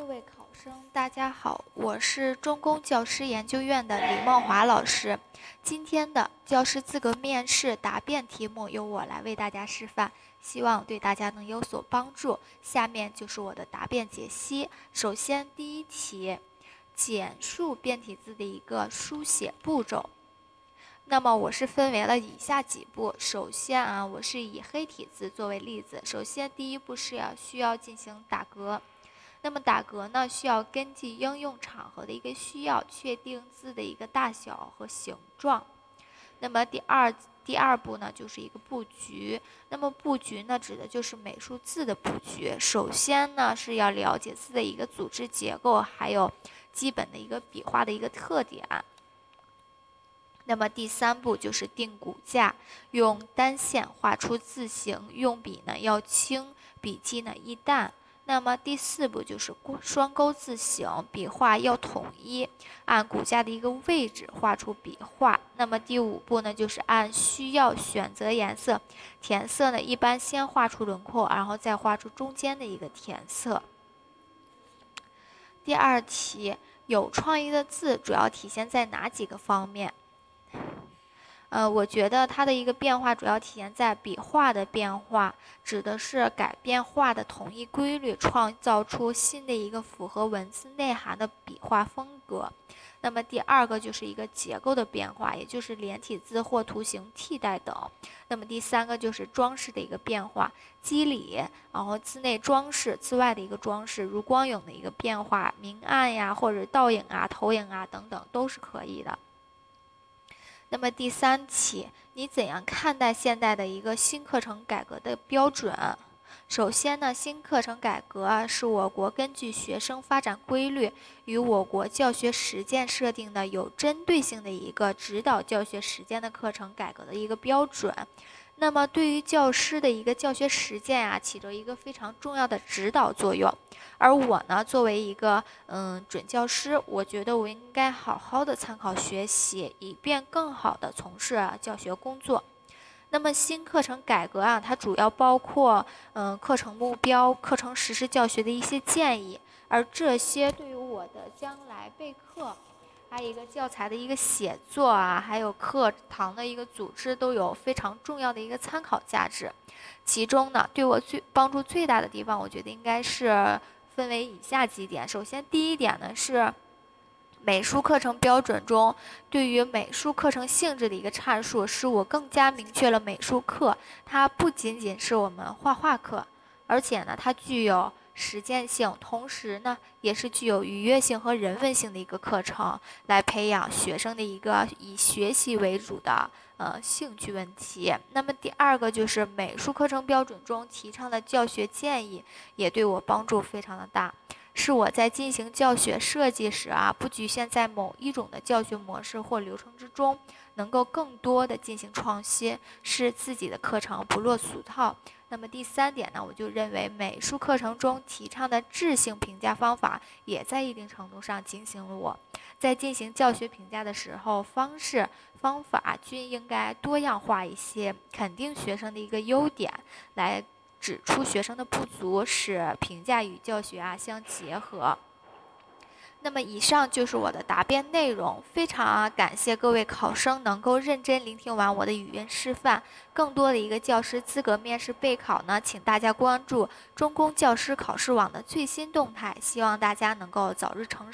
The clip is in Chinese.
各位考生，大家好，我是中公教师研究院的李梦华老师。今天的教师资格面试答辩题目由我来为大家示范，希望对大家能有所帮助。下面就是我的答辩解析。首先，第一题，简述变体字的一个书写步骤。那么我是分为了以下几步。首先啊，我是以黑体字作为例子。首先，第一步是要需要进行打格。那么打格呢，需要根据应用场合的一个需要，确定字的一个大小和形状。那么第二第二步呢，就是一个布局。那么布局呢，指的就是美术字的布局。首先呢，是要了解字的一个组织结构，还有基本的一个笔画的一个特点。那么第三步就是定骨架，用单线画出字形，用笔呢要轻，笔迹呢易淡。那么第四步就是双钩字形，笔画要统一，按骨架的一个位置画出笔画。那么第五步呢，就是按需要选择颜色，填色呢一般先画出轮廓，然后再画出中间的一个填色。第二题，有创意的字主要体现在哪几个方面？呃，我觉得它的一个变化主要体现在笔画的变化，指的是改变画的统一规律，创造出新的一个符合文字内涵的笔画风格。那么第二个就是一个结构的变化，也就是连体字或图形替代等。那么第三个就是装饰的一个变化，肌理，然后字内装饰，字外的一个装饰，如光影的一个变化，明暗呀，或者倒影啊、投影啊等等都是可以的。那么第三题，你怎样看待现在的一个新课程改革的标准？首先呢，新课程改革啊，是我国根据学生发展规律与我国教学实践设定的有针对性的一个指导教学实践的课程改革的一个标准。那么，对于教师的一个教学实践啊，起着一个非常重要的指导作用。而我呢，作为一个嗯准教师，我觉得我应该好好的参考学习，以便更好的从事教学工作。那么，新课程改革啊，它主要包括嗯课程目标、课程实施教学的一些建议，而这些对于我的将来备课。还有一个教材的一个写作啊，还有课堂的一个组织，都有非常重要的一个参考价值。其中呢，对我最帮助最大的地方，我觉得应该是分为以下几点。首先，第一点呢是美术课程标准中对于美术课程性质的一个阐述，使我更加明确了美术课它不仅仅是我们画画课，而且呢，它具有。实践性，同时呢，也是具有愉悦性和人文性的一个课程，来培养学生的一个以学习为主的呃兴趣问题。那么第二个就是美术课程标准中提倡的教学建议，也对我帮助非常的大，是我在进行教学设计时啊，不局限在某一种的教学模式或流程之中，能够更多的进行创新，使自己的课程不落俗套。那么第三点呢，我就认为美术课程中提倡的质性评价方法，也在一定程度上警醒了我，在进行教学评价的时候，方式方法均应该多样化一些，肯定学生的一个优点，来指出学生的不足，使评价与教学啊相结合。那么以上就是我的答辩内容，非常啊感谢各位考生能够认真聆听完我的语音示范。更多的一个教师资格面试备考呢，请大家关注中公教师考试网的最新动态，希望大家能够早日成。